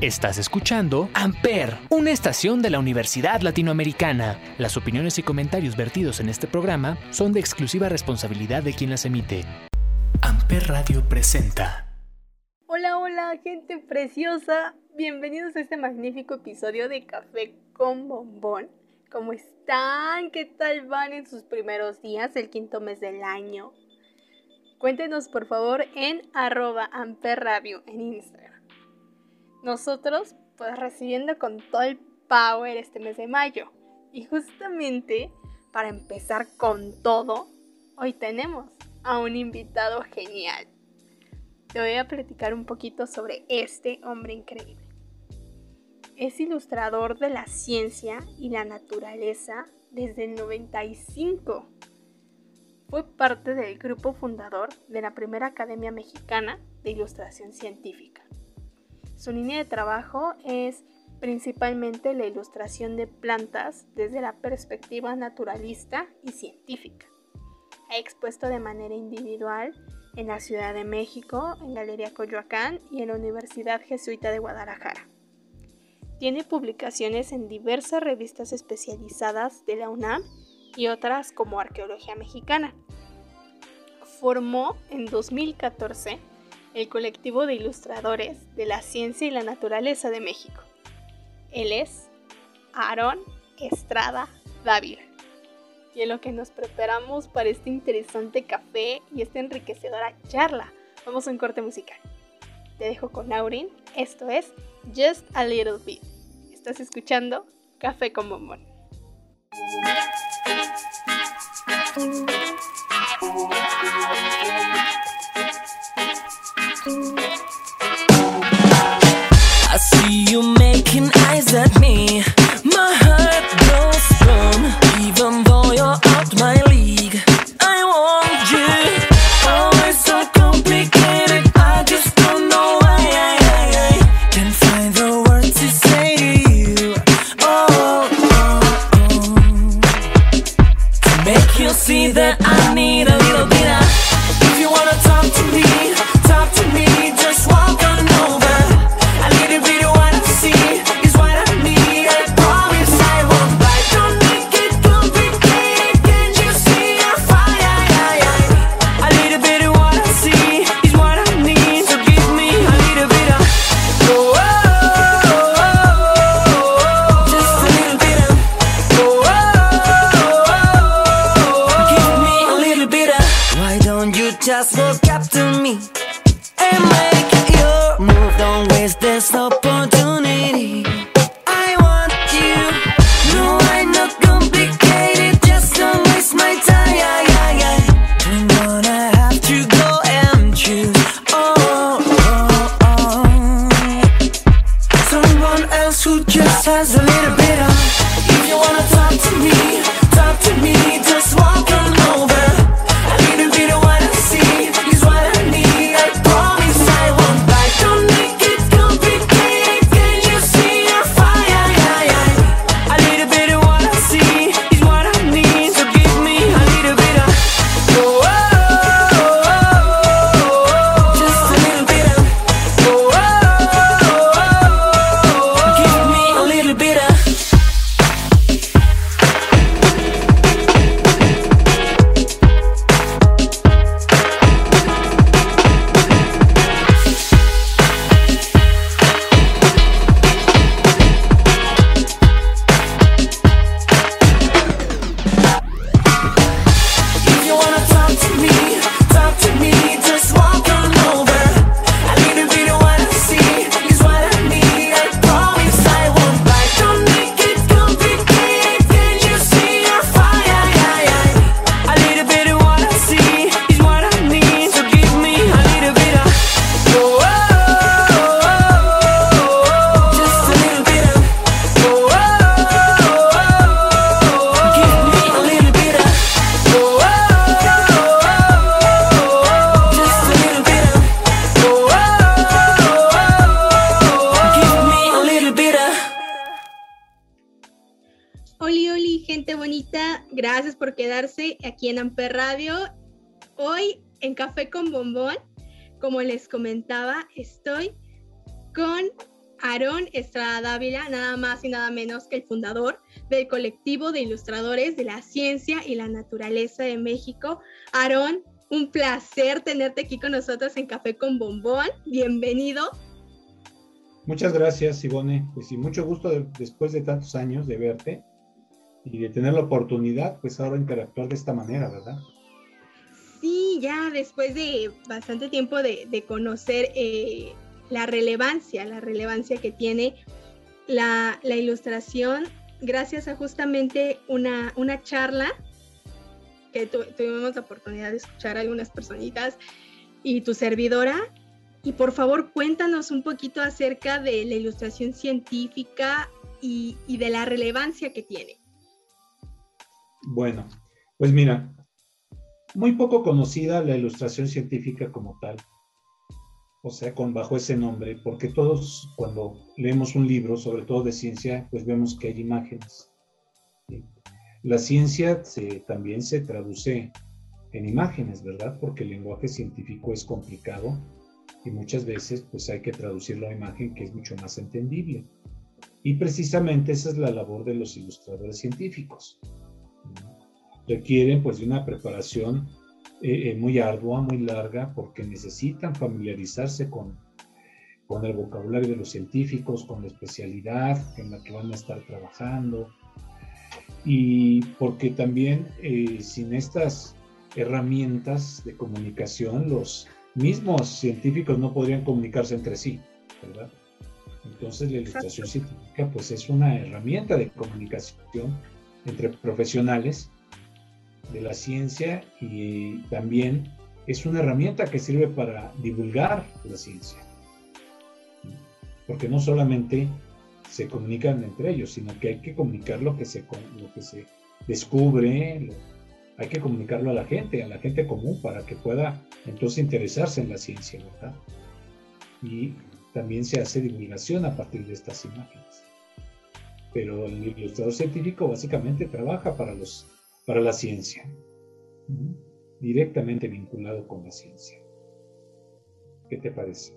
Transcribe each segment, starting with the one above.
Estás escuchando Amper, una estación de la Universidad Latinoamericana. Las opiniones y comentarios vertidos en este programa son de exclusiva responsabilidad de quien las emite. Amper Radio presenta. Hola, hola, gente preciosa. Bienvenidos a este magnífico episodio de Café con Bombón. ¿Cómo están? ¿Qué tal van en sus primeros días del quinto mes del año? Cuéntenos por favor en arroba Amper Radio en Instagram nosotros pues recibiendo con todo el power este mes de mayo. Y justamente para empezar con todo, hoy tenemos a un invitado genial. Te voy a platicar un poquito sobre este hombre increíble. Es ilustrador de la ciencia y la naturaleza desde el 95. Fue parte del grupo fundador de la primera Academia Mexicana de Ilustración Científica. Su línea de trabajo es principalmente la ilustración de plantas desde la perspectiva naturalista y científica. Ha expuesto de manera individual en la Ciudad de México, en Galería Coyoacán y en la Universidad Jesuita de Guadalajara. Tiene publicaciones en diversas revistas especializadas de la UNAM y otras como Arqueología Mexicana. Formó en 2014 el colectivo de ilustradores de la ciencia y la naturaleza de México. Él es Aarón Estrada Dávila. Y en lo que nos preparamos para este interesante café y esta enriquecedora charla, vamos a un corte musical. Te dejo con Aurin, esto es Just a Little Bit. Estás escuchando Café con Bombón. Don't you just walk up to me? and make your move. Don't waste this opportunity. Gracias por quedarse aquí en Amper Radio. Hoy en Café con Bombón, como les comentaba, estoy con Aarón Estrada Dávila, nada más y nada menos que el fundador del colectivo de ilustradores de la ciencia y la naturaleza de México. Aarón, un placer tenerte aquí con nosotros en Café con Bombón. Bienvenido. Muchas gracias, Ivone. Pues mucho gusto después de tantos años de verte y de tener la oportunidad, pues ahora interactuar de esta manera, ¿verdad? Sí, ya después de bastante tiempo de, conocer eh, la relevancia, la relevancia que tiene la, ilustración, gracias a justamente una, una charla que tuvimos la oportunidad de escuchar a algunas personitas y tu servidora. Y por favor, cuéntanos un poquito acerca de la ilustración científica y, y de la relevancia que tiene. Bueno, pues mira, muy poco conocida la ilustración científica como tal o sea, con bajo ese nombre, porque todos cuando leemos un libro, sobre todo de ciencia, pues vemos que hay imágenes. La ciencia también se traduce en imágenes, ¿verdad? Porque el lenguaje científico es complicado y muchas veces pues hay que traducirlo a imagen que es mucho más entendible. Y precisamente esa es la labor de los ilustradores científicos. Requieren pues de una preparación eh, eh, muy ardua, muy larga, porque necesitan familiarizarse con, con el vocabulario de los científicos, con la especialidad en la que van a estar trabajando, y porque también eh, sin estas herramientas de comunicación, los mismos científicos no podrían comunicarse entre sí, ¿verdad? Entonces la ilustración científica pues es una herramienta de comunicación entre profesionales de la ciencia y también es una herramienta que sirve para divulgar la ciencia. Porque no solamente se comunican entre ellos, sino que hay que comunicar lo que se, lo que se descubre, hay que comunicarlo a la gente, a la gente común, para que pueda entonces interesarse en la ciencia, ¿verdad? Y también se hace divulgación a partir de estas imágenes. Pero el ilustrador científico básicamente trabaja para los para la ciencia, directamente vinculado con la ciencia. ¿Qué te parece?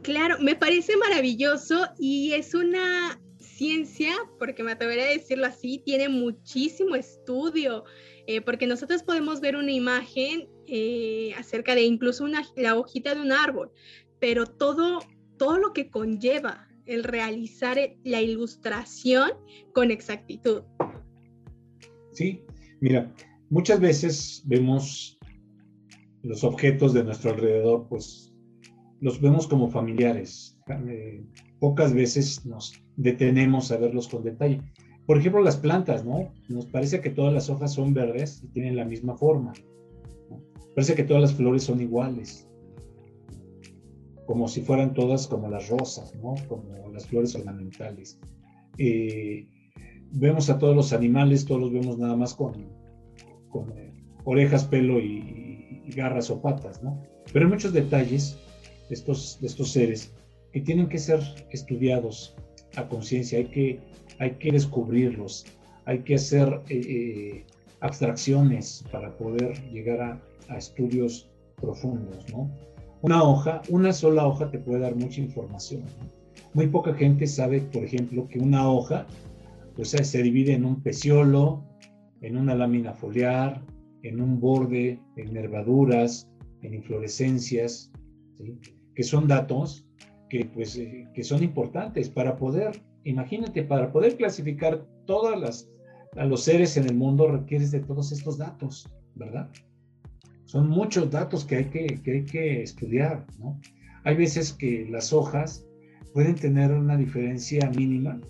Claro, me parece maravilloso y es una ciencia, porque me atrevería a decirlo así, tiene muchísimo estudio, eh, porque nosotros podemos ver una imagen eh, acerca de incluso una, la hojita de un árbol, pero todo, todo lo que conlleva el realizar la ilustración con exactitud. Sí, mira, muchas veces vemos los objetos de nuestro alrededor, pues los vemos como familiares. Eh, pocas veces nos detenemos a verlos con detalle. Por ejemplo, las plantas, ¿no? Nos parece que todas las hojas son verdes y tienen la misma forma. Parece que todas las flores son iguales, como si fueran todas como las rosas, ¿no? Como las flores ornamentales. Eh, vemos a todos los animales, todos los vemos nada más con, eh, orejas, pelo y, garras o patas, ¿no? Pero hay muchos detalles de estos, de estos seres que tienen que ser estudiados a conciencia, hay que, hay que descubrirlos, hay que hacer eh, eh, abstracciones para poder llegar a, a estudios profundos, ¿no? Una hoja, una sola hoja te puede dar mucha información. Muy poca gente sabe, por ejemplo, que una hoja pues se divide en un peciolo, en una lámina foliar, en un borde, en nervaduras, en inflorescencias, que son datos que, pues, eh, que son importantes para poder, imagínate, para poder clasificar todas las, a los seres en el mundo requieres de todos estos datos, ¿verdad? Son muchos datos que hay que, que hay que estudiar, ¿no? Hay veces que las hojas pueden tener una diferencia mínima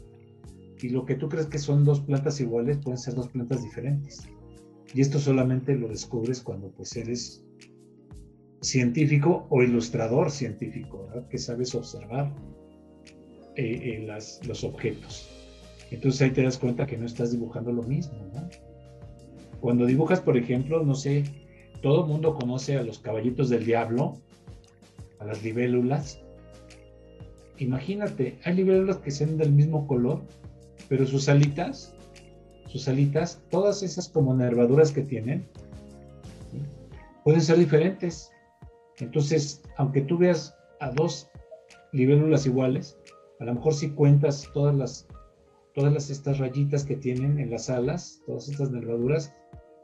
y lo que tú crees que son dos plantas iguales pueden ser dos plantas diferentes. Y esto solamente lo descubres cuando pues eres científico o ilustrador científico, que sabes observar eh, eh, los objetos. Entonces ahí te das cuenta que no estás dibujando lo mismo. ¿no? Cuando dibujas, por ejemplo, no sé, todo el mundo conoce a los caballitos del diablo, a las libélulas. Imagínate, hay libélulas que sean del mismo color, pero sus alitas, sus alitas, todas esas como nervaduras que tienen, pueden ser diferentes. Entonces, aunque tú veas a dos libélulas iguales, A lo mejor si cuentas todas las, todas las, estas rayitas que tienen en las alas, todas estas nervaduras,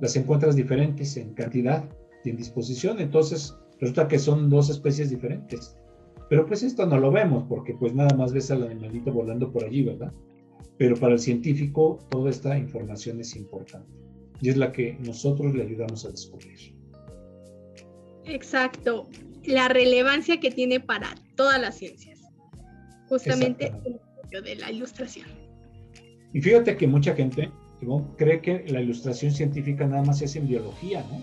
las encuentras diferentes en cantidad y en disposición. Entonces, resulta que son dos especies diferentes. Pero pues esto no lo vemos porque pues nada más ves al animalito volando por allí, ¿verdad? Pero para el científico toda esta información es importante y es la que nosotros le ayudamos a descubrir. Exacto, la relevancia que tiene para todas las ciencias, justamente el de la ilustración. Y fíjate que mucha gente cree que la ilustración científica nada más se hace en biología, ¿no?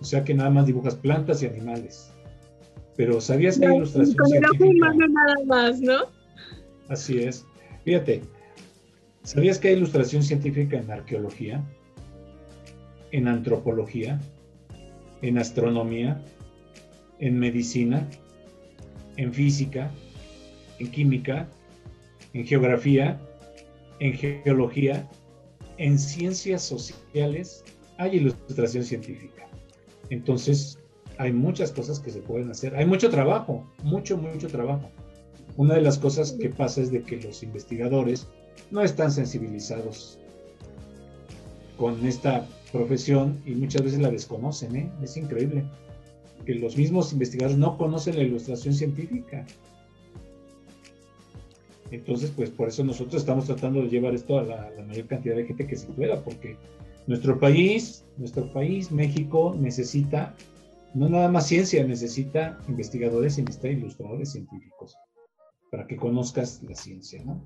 O sea que nada más dibujas plantas y animales. Pero ¿sabías que hay ilustración con científica? El nada más, ¿no? Así es. Fíjate, ¿sabías que hay ilustración científica en arqueología? En antropología, en astronomía, en medicina, en física, en química, en geografía, en geología, en ciencias sociales, hay ilustración científica. Entonces, hay muchas cosas que se pueden hacer. Hay mucho trabajo, mucho, mucho trabajo. Una de las cosas que pasa es de que los investigadores no están sensibilizados con esta profesión y muchas veces la desconocen, ¿eh? Es increíble que los mismos investigadores no conocen la ilustración científica. Entonces, pues por eso nosotros estamos tratando de llevar esto a la, mayor cantidad de gente que se pueda, porque nuestro país, nuestro país, México, necesita no nada más ciencia, necesita investigadores y necesita ilustradores científicos para que conozcas la ciencia, ¿no?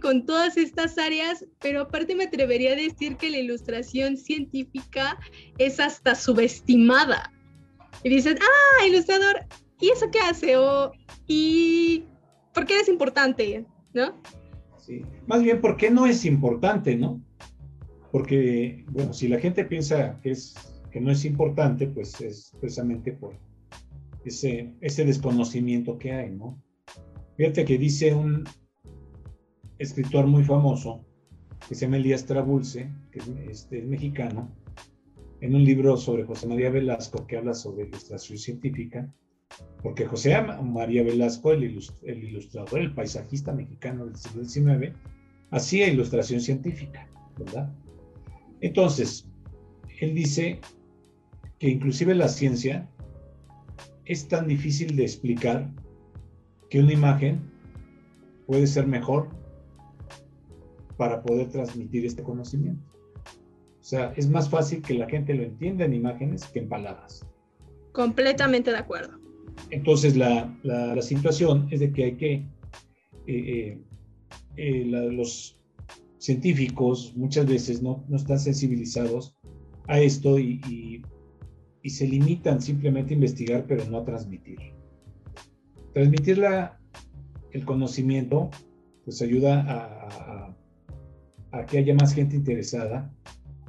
con todas estas áreas, pero aparte me atrevería a decir que la ilustración científica es hasta subestimada. Y dices, ah, ilustrador, ¿y eso qué hace? O, ¿y por qué es importante? ¿No? Sí, más bien, ¿por qué no es importante, no? Porque, bueno, si la gente piensa que, es, que no es importante, pues es precisamente por ese, ese desconocimiento que hay, ¿no? Fíjate que dice un, escritor muy famoso, que se llama Elías Trabulce, que es, este, mexicano, en un libro sobre José María Velasco que habla sobre ilustración científica, porque José María Velasco, el, ilustrador, el paisajista mexicano del siglo XIX, hacía ilustración científica, ¿verdad? Entonces, él dice que inclusive la ciencia es tan difícil de explicar que una imagen puede ser mejor para poder transmitir este conocimiento. O sea, es más fácil que la gente lo entienda en imágenes que en palabras. Completamente de acuerdo. Entonces, la, la, situación es de que hay que, eh, eh, eh, los científicos muchas veces no, no, están sensibilizados a esto y, y, y, se limitan simplemente a investigar, pero no a transmitir. Transmitir la, el conocimiento, pues ayuda a, que haya más gente interesada,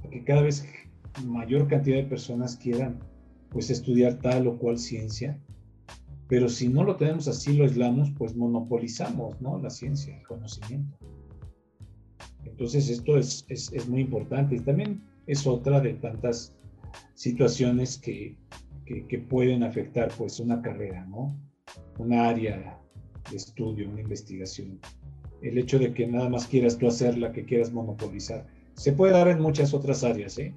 a que cada vez mayor cantidad de personas quieran pues estudiar tal o cual ciencia, pero si no lo tenemos así, lo aislamos, pues monopolizamos, ¿no? La ciencia, el conocimiento. Entonces esto es, es, es muy importante y también es otra de tantas situaciones que, que, que, pueden afectar pues una carrera, ¿no? Una área de estudio, una investigación el hecho de que nada más quieras tú hacer la que quieras monopolizar. Se puede dar en muchas otras áreas, ¿eh?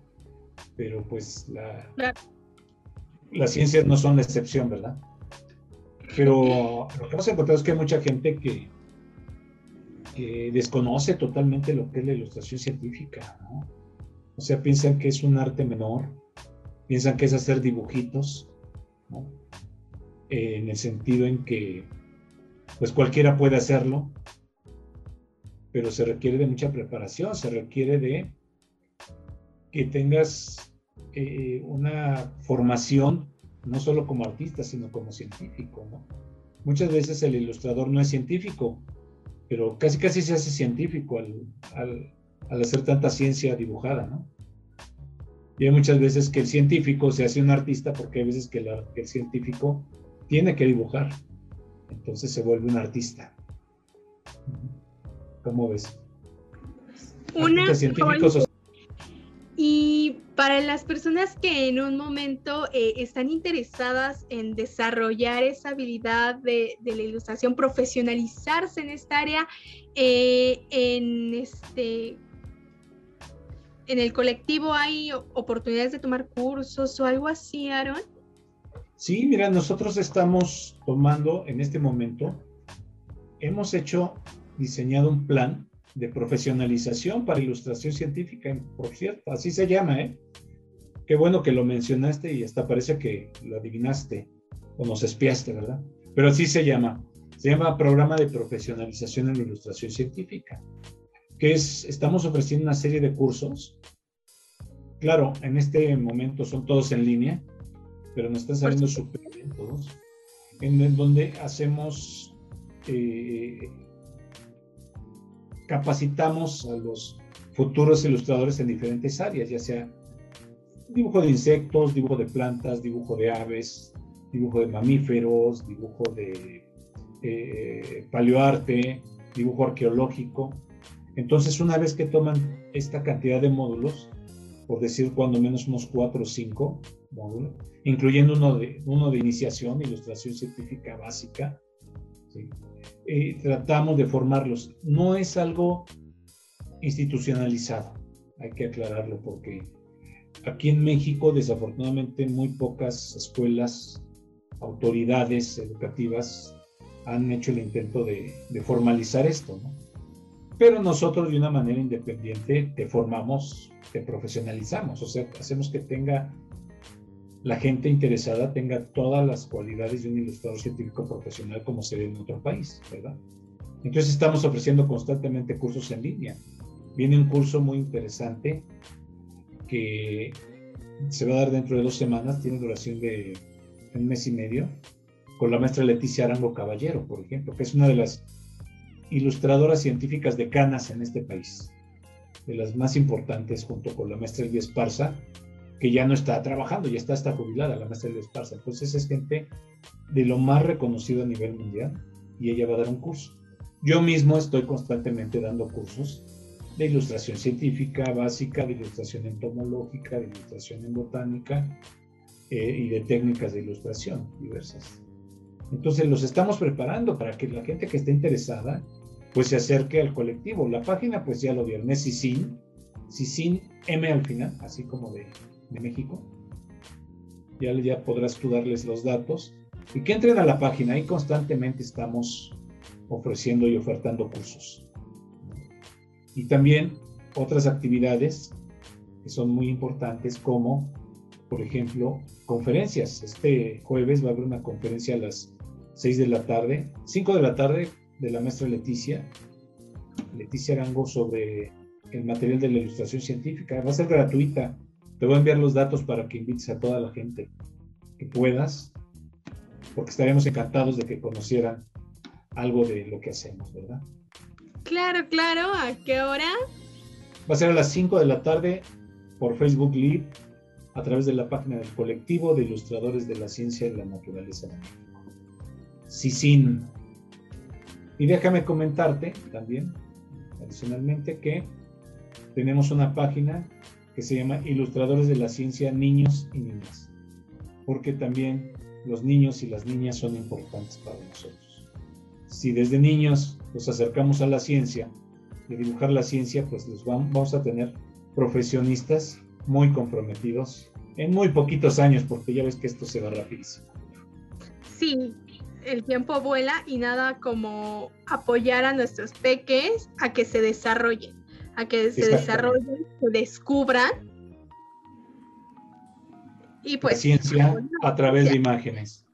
Pero pues la, las ciencias no son la excepción, ¿verdad? Pero lo que hemos encontrado es que hay mucha gente que, que desconoce totalmente lo que es la ilustración científica, ¿no? O sea, piensan que es un arte menor, piensan que es hacer dibujitos, ¿no? en el sentido en que pues cualquiera puede hacerlo, pero se requiere de mucha preparación, se requiere de que tengas eh, una formación no solo como artista, sino como científico. ¿no? Muchas veces el ilustrador no es científico, pero casi casi se hace científico al, al, al hacer tanta ciencia dibujada. ¿no? Y hay muchas veces que el científico se hace un artista porque hay veces que, la, que el científico tiene que dibujar, entonces se vuelve un artista. ¿Cómo ves? Una. Y Para las personas que en un momento eh, están interesadas en desarrollar esa habilidad de, la ilustración, profesionalizarse en esta área, eh, en este en el colectivo hay oportunidades de tomar cursos o algo así, Aaron. Sí, mira, nosotros estamos tomando en este momento, hemos hecho, diseñado un plan de profesionalización para ilustración científica, por cierto, así se llama, ¿eh? Qué bueno que lo mencionaste y hasta parece que lo adivinaste o nos espiaste, ¿verdad? Pero así se llama. Se llama Programa de Profesionalización en Ilustración Científica, que es, estamos ofreciendo una serie de cursos. Claro, en este momento son todos en línea, pero nos están saliendo súper bien todos, en donde hacemos eh, capacitamos a los futuros ilustradores en diferentes áreas, ya sea dibujo de insectos, dibujo de plantas, dibujo de aves, dibujo de mamíferos, dibujo de eh, paleoarte, dibujo arqueológico. Entonces, una vez que toman esta cantidad de módulos, por decir cuando menos unos cuatro o cinco módulos, incluyendo uno de, uno de iniciación, ilustración científica básica. Eh, tratamos de formarlos. No es algo institucionalizado, hay que aclararlo porque aquí en México desafortunadamente muy pocas escuelas, autoridades educativas han hecho el intento de, formalizar esto, Pero nosotros de una manera independiente te formamos, te profesionalizamos, o sea, hacemos que tenga la gente interesada tenga todas las cualidades de un ilustrador científico profesional como se ve en otro país, ¿verdad? Entonces estamos ofreciendo constantemente cursos en línea. Viene un curso muy interesante que se va a dar dentro de dos semanas, tiene duración de un mes y medio, con la maestra Leticia Arango Caballero, por ejemplo, que es una de las ilustradoras científicas decanas en este país, de las más importantes junto con la maestra Elvia Esparza, que ya no está trabajando, ya está hasta jubilada, la maestra de Esparza. Entonces es gente de lo más reconocido a nivel mundial y ella va a dar un curso. Yo mismo estoy constantemente dando cursos de ilustración científica básica, de ilustración entomológica, de ilustración en botánica eh, y de técnicas de ilustración diversas. Entonces los estamos preparando para que la gente que esté interesada pues se acerque al colectivo. La página pues ya lo vieron, es CICIN, CICIN M al final, así como de de México. Ya, ya podrás tú darles los datos y que entren a la página. Ahí constantemente estamos ofreciendo y ofertando cursos. Y también otras actividades que son muy importantes como, por ejemplo, conferencias. Este jueves va a haber una conferencia a las 6 de la tarde, 5 de la tarde de la maestra Leticia, Leticia Arango sobre el material de la ilustración científica. Va a ser gratuita te voy a enviar los datos para que invites a toda la gente que puedas, porque estaríamos encantados de que conocieran algo de lo que hacemos, ¿verdad? Claro, claro. ¿A qué hora? Va a ser a las 5 de la tarde por Facebook Live a través de la página del colectivo de ilustradores de la ciencia y la naturaleza. CICIN. Y déjame comentarte también, adicionalmente, que tenemos una página que se llama Ilustradores de la Ciencia Niños y Niñas, porque también los niños y las niñas son importantes para nosotros. Si desde niños nos acercamos a la ciencia, de dibujar la ciencia, pues los vamos a tener profesionistas muy comprometidos en muy poquitos años, porque ya ves que esto se va rapidísimo. Sí, el tiempo vuela y nada como apoyar a nuestros peques a que se desarrollen a que se desarrollen, se descubran. Y pues. ciencia a través de imágenes.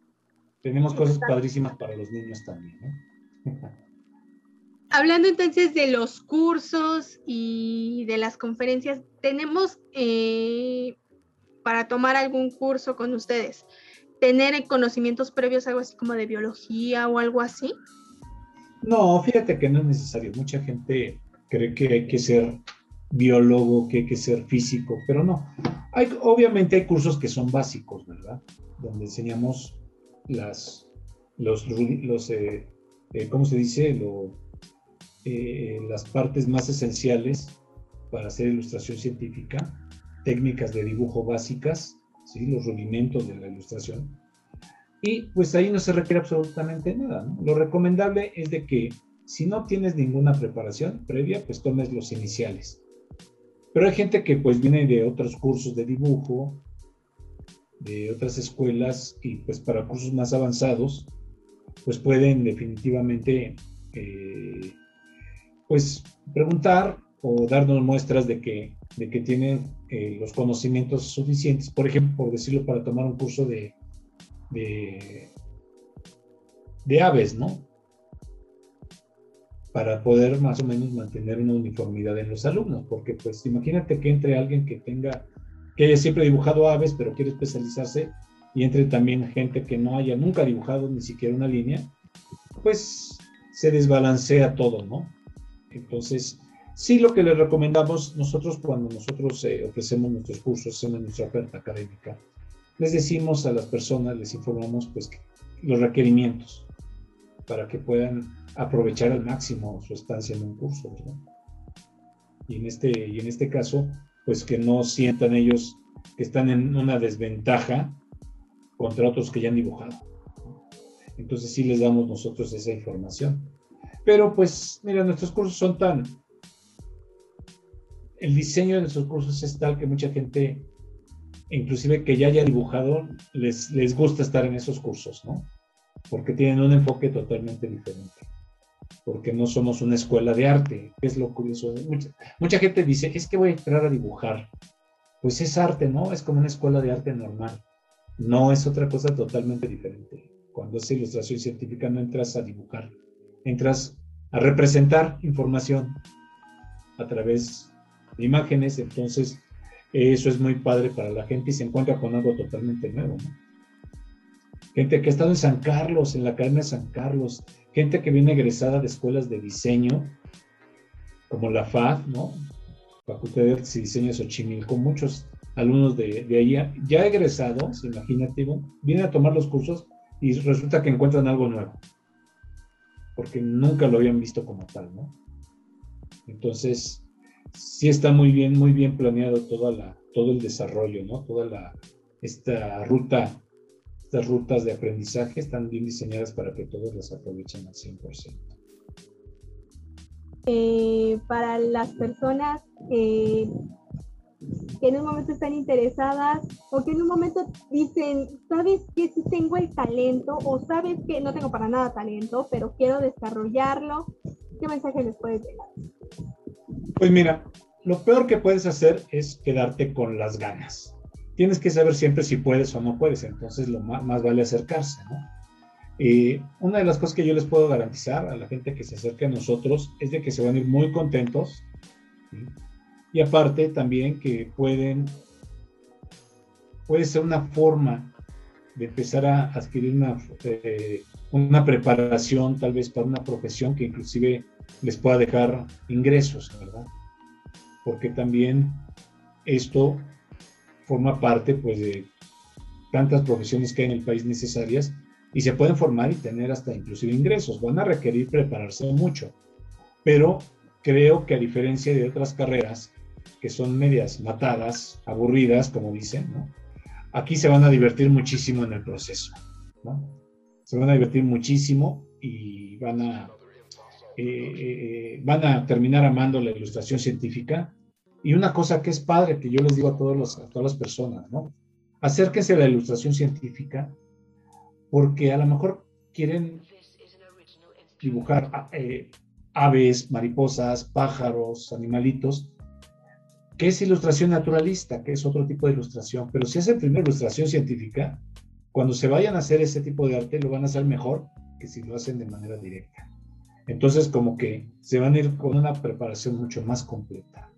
Tenemos cosas padrísimas para los niños también. Hablando entonces de los cursos y de las conferencias, tenemos eh, para tomar algún curso con ustedes, tener conocimientos previos, algo así como de biología o algo así. No, fíjate que no es necesario. Mucha gente cree que hay que ser biólogo, que hay que ser físico, pero no. Hay, obviamente hay cursos que son básicos, ¿verdad? Donde enseñamos las, los, los eh, eh, ¿cómo se dice? Eh, las partes más esenciales para hacer ilustración científica. técnicas de dibujo básicas, ¿sí? los rudimentos de la ilustración. Y pues ahí no se requiere absolutamente nada. Lo recomendable es de que si no tienes ninguna preparación previa, pues tomes los iniciales. Pero hay gente que pues viene de otros cursos de dibujo, de otras escuelas y pues para cursos más avanzados, pues pueden definitivamente eh, pues preguntar o darnos muestras de que, de que tienen eh, los conocimientos suficientes, por ejemplo, por decirlo, para tomar un curso de, de, de aves, ¿no? Para poder más o menos mantener una uniformidad en los alumnos, porque pues imagínate que entre alguien que tenga, que haya siempre dibujado aves, pero quiere especializarse, y entre también gente que no haya nunca dibujado ni siquiera una línea, pues se desbalancea todo, ¿no? Entonces, sí lo que les recomendamos nosotros cuando nosotros eh, ofrecemos nuestros cursos, hacemos nuestra oferta académica, les decimos a las personas, les informamos pues los requerimientos para que puedan aprovechar al máximo su estancia en un curso, ¿no? Y en este, y en este caso, pues que no sientan ellos que están en una desventaja contra otros que ya han dibujado. Entonces sí les damos nosotros esa información. Pero pues, mira, nuestros cursos son tan... El diseño de nuestros cursos es tal que mucha gente, inclusive que ya haya dibujado, les, les gusta estar en esos cursos, ¿no? Porque tienen un enfoque totalmente diferente. Porque no somos una escuela de arte, es lo curioso. Mucha, mucha gente dice, es que voy a entrar a dibujar. Pues es arte, ¿no? Es como una escuela de arte normal. No es otra cosa totalmente diferente. Cuando es ilustración científica no entras a dibujar, entras a representar información a través imágenes, entonces eso es muy padre para la gente y se encuentra con algo totalmente nuevo. Gente que ha estado en San Carlos, en la Academia de San Carlos, gente que viene egresada de escuelas de diseño, como la FAD, ¿no? Facultad de Artes y Diseño de Xochimilco, muchos alumnos de, de ya egresados, imagínate, vienen a tomar los cursos y resulta que encuentran algo nuevo porque nunca lo habían visto como tal, ¿no? Entonces, sí está muy bien, muy bien planeado toda la, todo el desarrollo, ¿no? Toda la, esta ruta, estas rutas de aprendizaje están bien diseñadas para que todos las aprovechen al 100%. Eh, para las personas que en un momento están interesadas o que en un momento dicen, sabes que sí tengo el talento o sabes que no tengo para nada talento, pero quiero desarrollarlo. ¿Qué mensaje les puedes dar? Pues mira, lo peor que puedes hacer es quedarte con las ganas. Tienes que saber siempre si puedes o no puedes, entonces lo más, vale acercarse, ¿no? Eh, una de las cosas que yo les puedo garantizar a la gente que se acerque a nosotros es de que se van a ir muy contentos. Y aparte también que pueden, puede ser una forma de empezar a adquirir una, eh, una preparación tal vez para una profesión que inclusive les pueda dejar ingresos, ¿verdad? Porque también esto forma parte pues de tantas profesiones que hay en el país necesarias y se pueden formar y tener hasta inclusive ingresos. Van a requerir prepararse mucho, pero creo que a diferencia de otras carreras que son medias matadas, aburridas, como dicen, ¿no? Aquí se van a divertir muchísimo en el proceso, ¿no? Se van a divertir muchísimo y van a, eh, eh, van a terminar amando la ilustración científica. Y una cosa que es padre, que yo les digo a, todos los, todas las personas, ¿no? Acérquense a la ilustración científica porque a lo mejor quieren dibujar eh, aves, mariposas, pájaros, animalitos, que es ilustración naturalista, que es otro tipo de ilustración, pero si hacen primero ilustración científica, cuando se vayan a hacer ese tipo de arte, lo van a hacer mejor que si lo hacen de manera directa. Entonces, como que se van a ir con una preparación mucho más completa.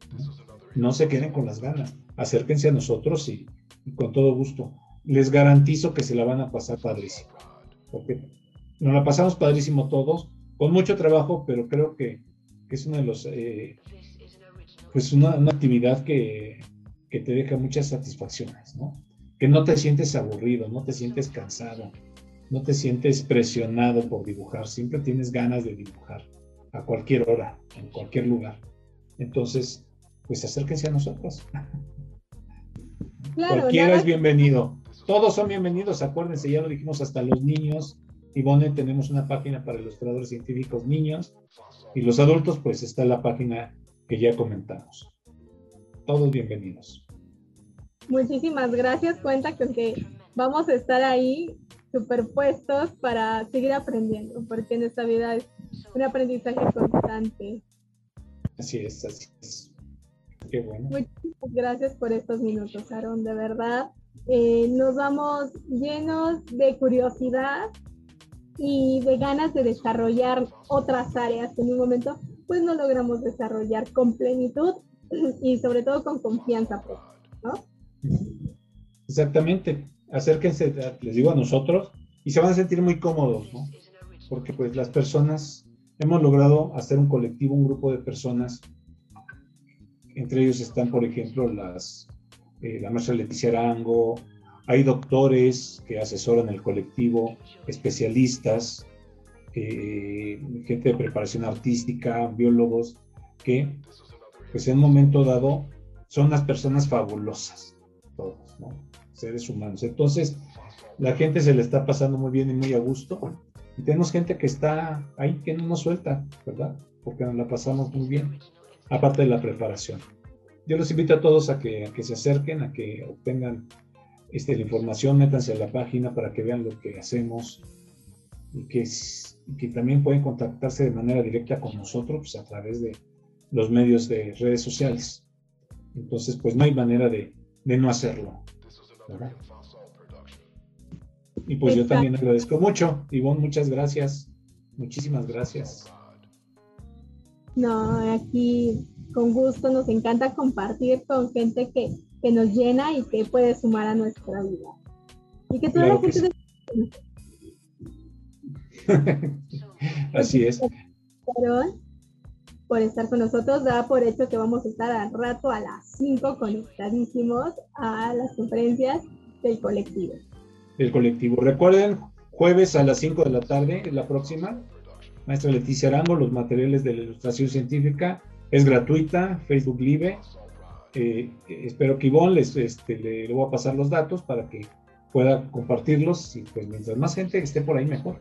No, se queden con las ganas, acérquense a nosotros y, con todo gusto. Les garantizo que se la van a pasar padrísimo. Porque nos la pasamos padrísimo todos, con mucho trabajo, pero creo que, es uno de los eh, pues una, actividad que, te deja muchas satisfacciones, ¿no? Que no te sientes aburrido, no te sientes cansado, no te sientes presionado por dibujar, siempre tienes ganas de dibujar a cualquier hora, en cualquier lugar. Entonces, pues acérquense a nosotros. Cualquiera es bienvenido. Todos son bienvenidos, acuérdense, ya lo dijimos hasta los niños. Ivone, tenemos una página para ilustradores científicos niños y los adultos, pues está la página que ya comentamos. Todos bienvenidos. Muchísimas gracias. Cuenta con que vamos a estar ahí superpuestos para seguir aprendiendo, porque en esta vida es un aprendizaje constante. Así es, así es. Qué bueno. Muchas gracias por estos minutos, Aaron, de verdad. Eh, nos vamos llenos de curiosidad y de ganas de desarrollar otras áreas que en un momento pues no logramos desarrollar con plenitud y sobre todo con confianza, ¿no? Exactamente. Acérquense, les digo a nosotros, y se van a sentir muy cómodos, ¿no? Porque pues las personas, hemos logrado hacer un colectivo, un grupo de personas, entre ellos están, por ejemplo, las, eh, la maestra Leticia Arango, hay doctores que asesoran el colectivo, especialistas, eh, gente de preparación artística, biólogos, que pues en un momento dado son unas personas fabulosas, todos, ¿no? seres humanos. Entonces, la gente se le está pasando muy bien y muy a gusto. Y tenemos gente que está ahí que no nos suelta, ¿verdad? Porque nos la pasamos muy bien, aparte de la preparación. Yo los invito a todos a que, a que se acerquen, a que obtengan este, la información, métanse a la página para que vean lo que hacemos y que, que también pueden contactarse de manera directa con nosotros pues, a través de los medios de redes sociales. Entonces, pues no hay manera de, de no hacerlo. Y pues yo también agradezco mucho. Ivonne, muchas gracias. Muchísimas gracias. No, aquí con gusto nos encanta compartir con gente que que nos llena y que puede sumar a nuestra vida. Y que toda la gente... Así es. Por estar con nosotros, da por hecho que vamos a estar al rato a las 5 conectadísimos a las conferencias del colectivo. El colectivo. Recuerden, jueves a las 5 de la tarde, la próxima, maestra Leticia Arango, los materiales de la ilustración científica, es gratuita, Facebook Live, eh, espero que Ivonne les, este, le, voy a pasar los datos para que pueda compartirlos y pues mientras más gente esté por ahí mejor,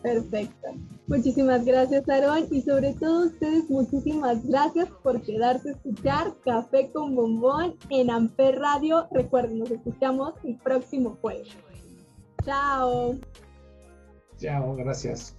Perfecto. Muchísimas gracias, Aaron. Y sobre todo ustedes, muchísimas gracias por quedarse a escuchar Café con Bombón en Amper Radio. Recuerden, nos escuchamos el próximo jueves. Chao. Chao, gracias.